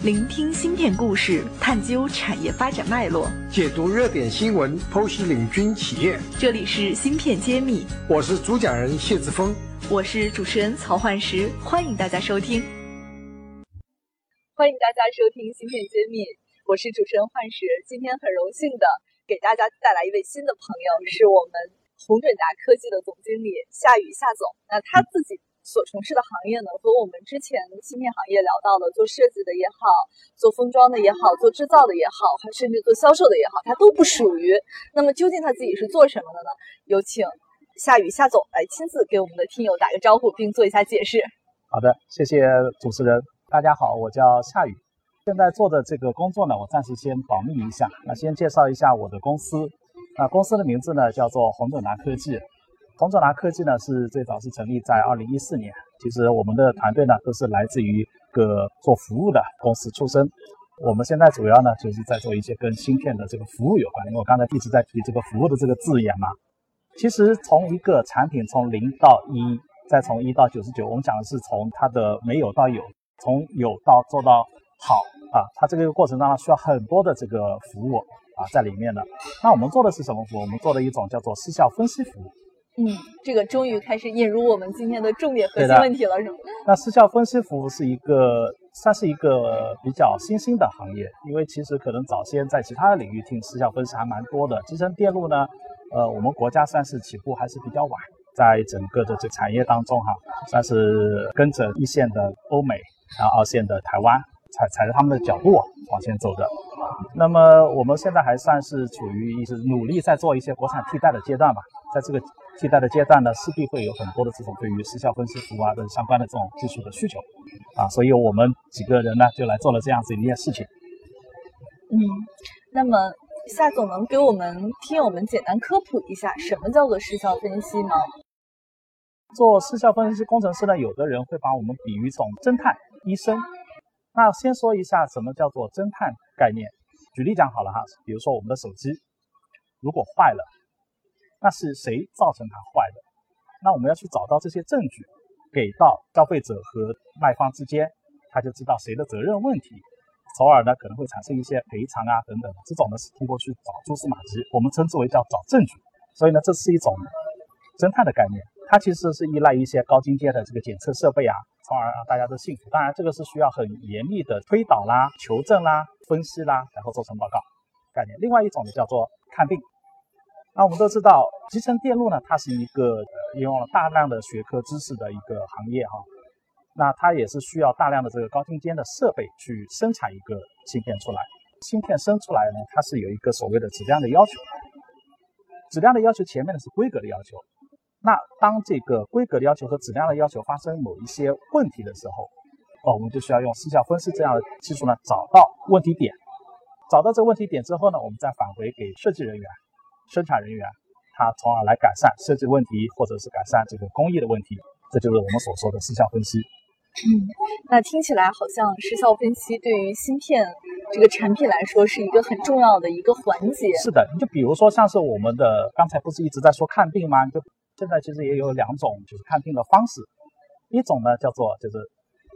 聆听芯片故事，探究产业发展脉络，解读热点新闻，剖析领军企业。这里是芯片揭秘，我是主讲人谢志峰，我是主持人曹焕石，欢迎大家收听。欢迎大家收听芯片揭秘，我是主持人焕石。今天很荣幸的给大家带来一位新的朋友，是我们宏准达科技的总经理夏雨夏总。那他自己。所从事的行业呢，和我们之前芯片行业聊到的做设计的也好，做封装的也好，做制造的也好，还甚至做销售的也好，它都不属于。那么究竟他自己是做什么的呢？有请夏雨夏总来亲自给我们的听友打个招呼，并做一下解释。好的，谢谢主持人。大家好，我叫夏雨。现在做的这个工作呢，我暂时先保密一下。那先介绍一下我的公司。那公司的名字呢，叫做宏准达科技。宏准达科技呢是最早是成立在二零一四年。其实我们的团队呢都是来自于一个做服务的公司出身。我们现在主要呢就是在做一些跟芯片的这个服务有关。因为我刚才一直在提这个服务的这个字眼嘛。其实从一个产品从零到一，再从一到九十九，我们讲的是从它的没有到有，从有到做到好啊。它这个过程当中需要很多的这个服务啊在里面的。那我们做的是什么服务？我们做的一种叫做失效分析服务。嗯，这个终于开始引入我们今天的重点核心问题了，是吗？那失效分析服务是一个算是一个比较新兴的行业，因为其实可能早先在其他的领域听失效分析还蛮多的。集成电路呢，呃，我们国家算是起步还是比较晚，在整个的这产业当中哈，算是跟着一线的欧美，然后二线的台湾，踩踩着他们的脚步往前走的。那么我们现在还算是处于一是努力在做一些国产替代的阶段吧，在这个。替代的阶段呢，势必会有很多的这种对于时效分析服务啊等相关的这种技术的需求，啊，所以我们几个人呢就来做了这样子一件事情。嗯，那么夏总能给我们听友们简单科普一下什么叫做时效分析吗？做时效分析工程师呢，有的人会把我们比喻成侦探、医生。那先说一下什么叫做侦探概念。举例讲好了哈，比如说我们的手机如果坏了。那是谁造成它坏的？那我们要去找到这些证据，给到消费者和卖方之间，他就知道谁的责任问题，从而呢可能会产生一些赔偿啊等等。这种呢是通过去找蛛丝马迹，我们称之为叫找证据。所以呢这是一种侦探的概念，它其实是依赖一些高精尖的这个检测设备啊，从而让大家都信服。当然这个是需要很严密的推导啦、求证啦、分析啦，然后做成报告概念。另外一种呢叫做看病。那我们都知道，集成电路呢，它是一个呃应用了大量的学科知识的一个行业哈。那它也是需要大量的这个高精尖的设备去生产一个芯片出来。芯片生出来呢，它是有一个所谓的质量的要求。质量的要求前面的是规格的要求。那当这个规格的要求和质量的要求发生某一些问题的时候，哦，我们就需要用失效分析这样的技术呢，找到问题点。找到这个问题点之后呢，我们再返回给设计人员。生产人员，他从而来改善设计问题，或者是改善这个工艺的问题，这就是我们所说的失效分析。嗯，那听起来好像失效分析对于芯片这个产品来说是一个很重要的一个环节。是的，你就比如说像是我们的刚才不是一直在说看病吗？就现在其实也有两种就是看病的方式，一种呢叫做就是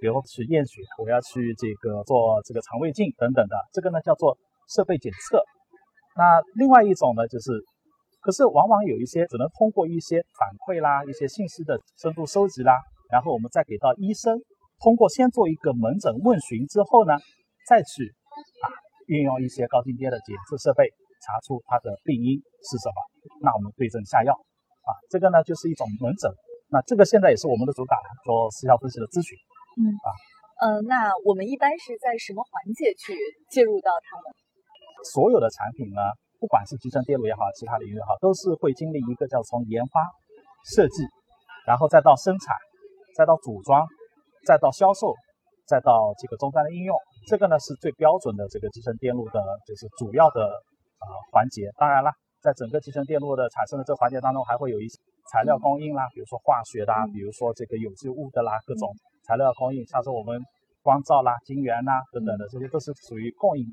比如去验血，我要去这个做这个肠胃镜等等的，这个呢叫做设备检测。那另外一种呢，就是，可是往往有一些只能通过一些反馈啦、一些信息的深度收集啦，然后我们再给到医生，通过先做一个门诊问询之后呢，再去啊运用一些高精尖的检测设备，查出它的病因是什么，那我们对症下药啊，这个呢就是一种门诊。那这个现在也是我们的主打，做时效分析的咨询。嗯啊，呃，那我们一般是在什么环节去介入到他们？所有的产品呢，不管是集成电路也好，其他领域也好，都是会经历一个叫从研发、设计，然后再到生产，再到组装，再到销售，再到这个终端的应用。这个呢是最标准的这个集成电路的，就是主要的呃环节。当然了，在整个集成电路的产生的这个环节当中，还会有一些材料供应啦，比如说化学的，比如说这个有机物的啦，各种材料供应，像是我们光照啦、晶圆啦等等的，这些都是属于供应。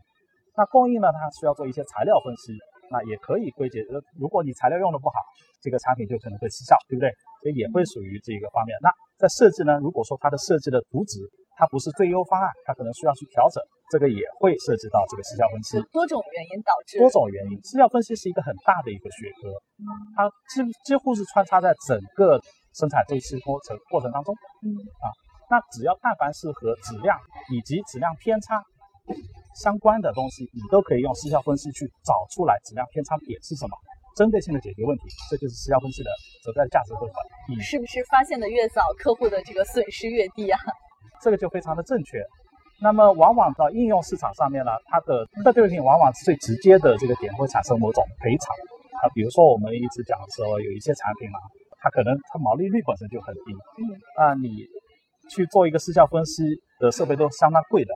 那供应呢？它需要做一些材料分析，那也可以归结。呃，如果你材料用的不好，这个产品就可能会失效，对不对？所以也会属于这个方面。那在设计呢？如果说它的设计的图纸它不是最优方案，它可能需要去调整，这个也会涉及到这个失效分析。多种原因导致。多种原因，失效分析是一个很大的一个学科，它几几乎是穿插在整个生产周期过程过程当中。嗯啊，那只要但凡是和质量以及质量偏差相关的东西，你都可以用失效分析去找出来质量偏差点是什么，针对性的解决问题，这就是失效分析的所在的价值部分。你。是不是发现的越早，客户的这个损失越低啊？这个就非常的正确。那么往往到应用市场上面呢，它的特对性往往是最直接的这个点会产生某种赔偿啊。比如说我们一直讲说有一些产品嘛，它可能它毛利率本身就很低，嗯，啊你去做一个失效分析的设备都相当贵的，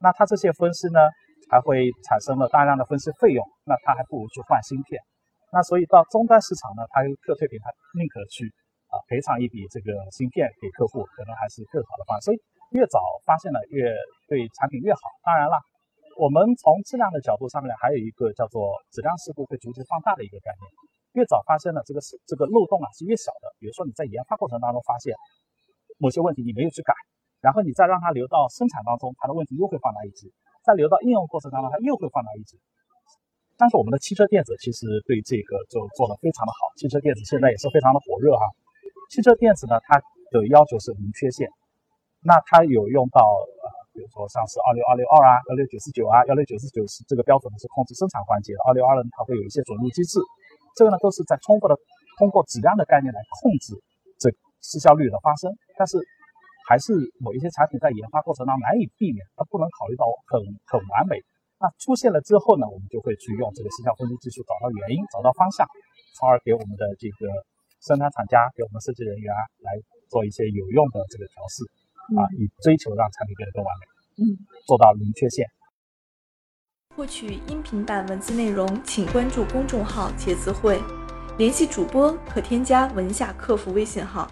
那它这些分析呢还会产生了大量的分析费用，那它还不如去换芯片。那所以到终端市场呢，它特退品它宁可去。啊，赔偿一笔这个芯片给客户，可能还是更好的方案。所以越早发现了，越对产品越好。当然了，我们从质量的角度上面还有一个叫做质量事故会逐级放大的一个概念。越早发现了这个是这个漏洞啊是越小的。比如说你在研发过程当中发现某些问题，你没有去改，然后你再让它流到生产当中，它的问题又会放大一级；再流到应用过程当中，它又会放大一级。但是我们的汽车电子其实对这个就做得非常的好，汽车电子现在也是非常的火热哈。汽车电子呢，它的要求是零缺陷，那它有用到呃，比如说像是二六二六二啊、幺六九四九啊、幺六九四九是这个标准呢是控制生产环节的，二六二呢它会有一些准入机制，这个呢都是在充分的通过质量的概念来控制这失效率的发生，但是还是某一些产品在研发过程当中难以避免，它不能考虑到很很完美，那出现了之后呢，我们就会去用这个失效分析技术找到原因，找到方向，从而给我们的这个。生产厂家给我们设计人员来做一些有用的这个调试啊，以追求让产品变得更完美，嗯，做到零缺陷。获取音频版文字内容，请关注公众号“茄子会”，联系主播可添加文夏客服微信号。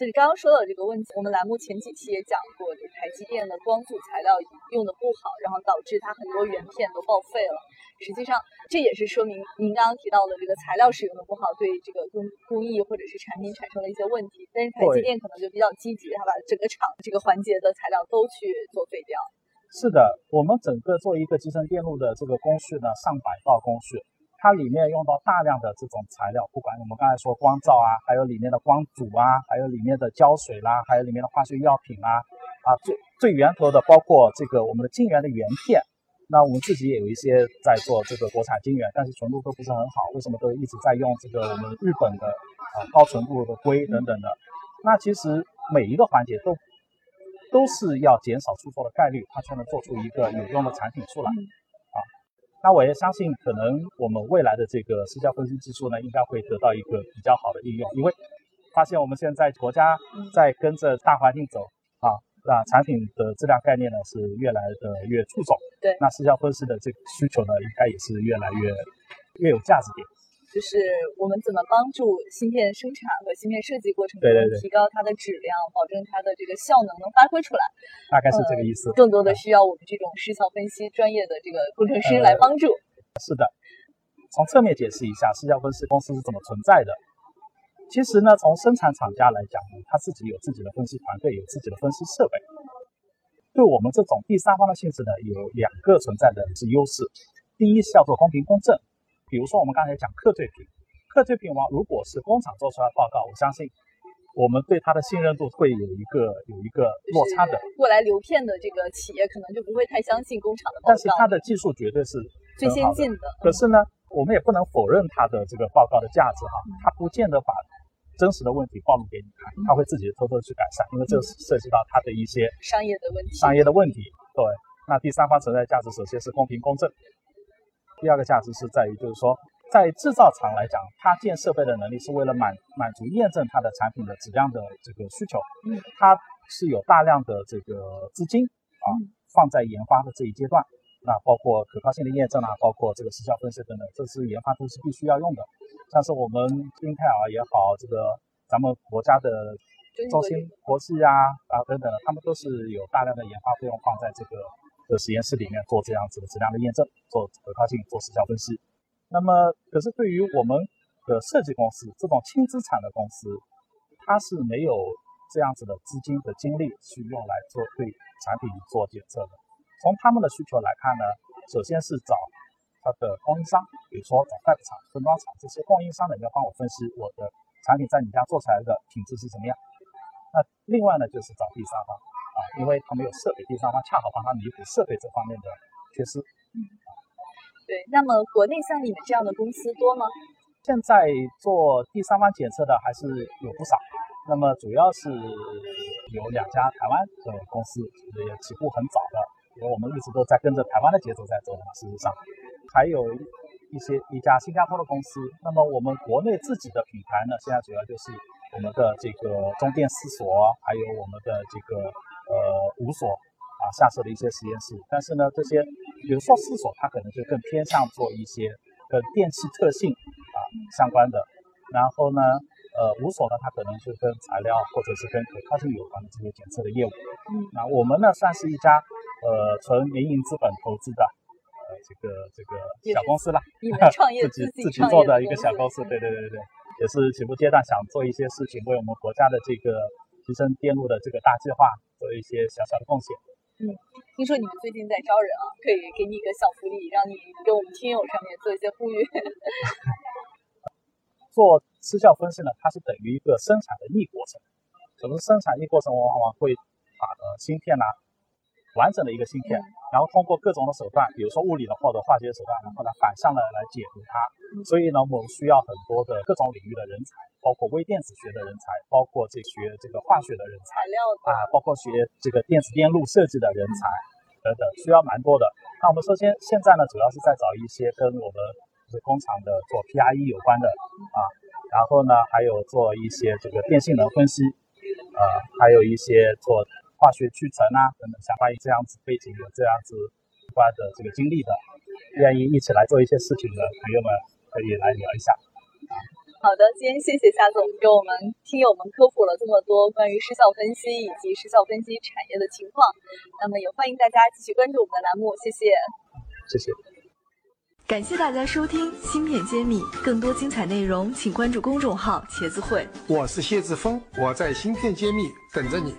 就是刚刚说到这个问题，我们栏目前几期也讲过，就是台积电的光阻材料用的不好，然后导致它很多原片都报废了。实际上，这也是说明您刚刚提到的这个材料使用的不好，对这个工工艺或者是产品产生了一些问题。但是台积电可能就比较积极，它把整个厂这个环节的材料都去作废掉。是的，我们整个做一个集成电路的这个工序呢，上百道工序。它里面用到大量的这种材料，不管我们刚才说光照啊，还有里面的光阻啊，还有里面的胶水啦，还有里面的化学药品啊，啊最最源头的包括这个我们的晶圆的原片。那我们自己也有一些在做这个国产晶圆，但是纯度都不是很好。为什么都一直在用这个我们日本的啊高纯度的硅等等的？那其实每一个环节都都是要减少出错的概率，它才能做出一个有用的产品出来。那我也相信，可能我们未来的这个失效分析技术呢，应该会得到一个比较好的应用，因为发现我们现在国家在跟着大环境走啊，那产品的质量概念呢是越来的越注重，对，那失效分析的这个需求呢，应该也是越来越越有价值点。就是我们怎么帮助芯片生产和芯片设计过程中提高它的质量，保证它的这个效能能发挥出来，大概是这个意思。更多的需要我们这种失效分析专业的这个工程师来帮助。是的，从侧面解释一下失效分析公司是怎么存在的。其实呢，从生产厂家来讲呢，他自己有自己的分析团队，有自己的分析设备。对我们这种第三方的性质呢，有两个存在的是优势。第一是要做公平公正。比如说，我们刚才讲客对品，客对品王如果是工厂做出来报告，我相信我们对它的信任度会有一个有一个落差的。过来流片的这个企业可能就不会太相信工厂的报告。但是它的技术绝对是最先进的。可是呢，我们也不能否认它的这个报告的价值哈，它不见得把真实的问题暴露给你看，他会自己偷偷去改善，因为这涉及到它的一些商业的问题。商业的问题，对。那第三方存在价值首先是公平公正。第二个价值是在于，就是说，在制造厂来讲，它建设备的能力是为了满满足验证它的产品的质量的这个需求。嗯，它是有大量的这个资金啊放在研发的这一阶段，那包括可靠性的验证啊，包括这个时效分析等等，这是研发都是必须要用的。像是我们英特尔也好，这个咱们国家的中芯国际啊啊等等的，他们都是有大量的研发费用放在这个。的实验室里面做这样子的质量的验证，做可靠性，做时效分析。那么，可是对于我们的设计公司这种轻资产的公司，它是没有这样子的资金和精力去用来做对产品做检测的。从他们的需求来看呢，首先是找它的供应商，比如说找代工厂、分装厂这些供应商呢，要帮我分析我的产品在你家做出来的品质是怎么样。那另外呢，就是找第三方啊，因为他没有设备，第三方恰好帮他弥补设备这方面的缺失。嗯，对。那么国内像你们这样的公司多吗？现在做第三方检测的还是有不少，那么主要是有两家台湾的公司，也起步很早的，因为我们一直都在跟着台湾的节奏在走嘛。事实上，还有一些一家新加坡的公司。那么我们国内自己的品牌呢，现在主要就是我们的这个中电四所，还有我们的这个呃五所啊下设的一些实验室。但是呢，这些比如说四所，它可能就更偏向做一些跟电气特性啊。相关的，然后呢，呃，五所呢，它可能就跟材料或者是跟可靠性有关的这些检测的业务。嗯，那我们呢，算是一家呃纯民营资本投资的呃这个这个小公司了，创业 自己自己做的一个小公司。对对对对，也是起步阶段想做一些事情，为我们国家的这个提升电路的这个大计划做一些小小的贡献。嗯，听说你们最近在招人啊，可以给你一个小福利，让你给我们听友上面做一些呼吁。做失效分析呢，它是等于一个生产的逆过程。什么是生产逆过程？往往会把呃芯片呢，完整的一个芯片，然后通过各种的手段，比如说物理的或者化学手段，然后呢反向的来解读它。所以呢，我们需要很多的各种领域的人才，包括微电子学的人才，包括这学这个化学的人才，啊，包括学这个电子电路设计的人才等等，需要蛮多的。那我们首先现在呢，主要是在找一些跟我们。是工厂的做 PRE 有关的啊，然后呢还有做一些这个电性能分析，呃，还有一些做化学去层啊等等相关于这样子背景有这样子相关的这个经历的，愿意一起来做一些事情的朋友们可以来聊一下。好的，今天谢谢夏总给我们听友们科普了这么多关于失效分析以及失效分析产业的情况，那么也欢迎大家继续关注我们的栏目，谢谢。谢谢。感谢大家收听《芯片揭秘》，更多精彩内容，请关注公众号“茄子会”。我是谢志峰，我在《芯片揭秘》等着你。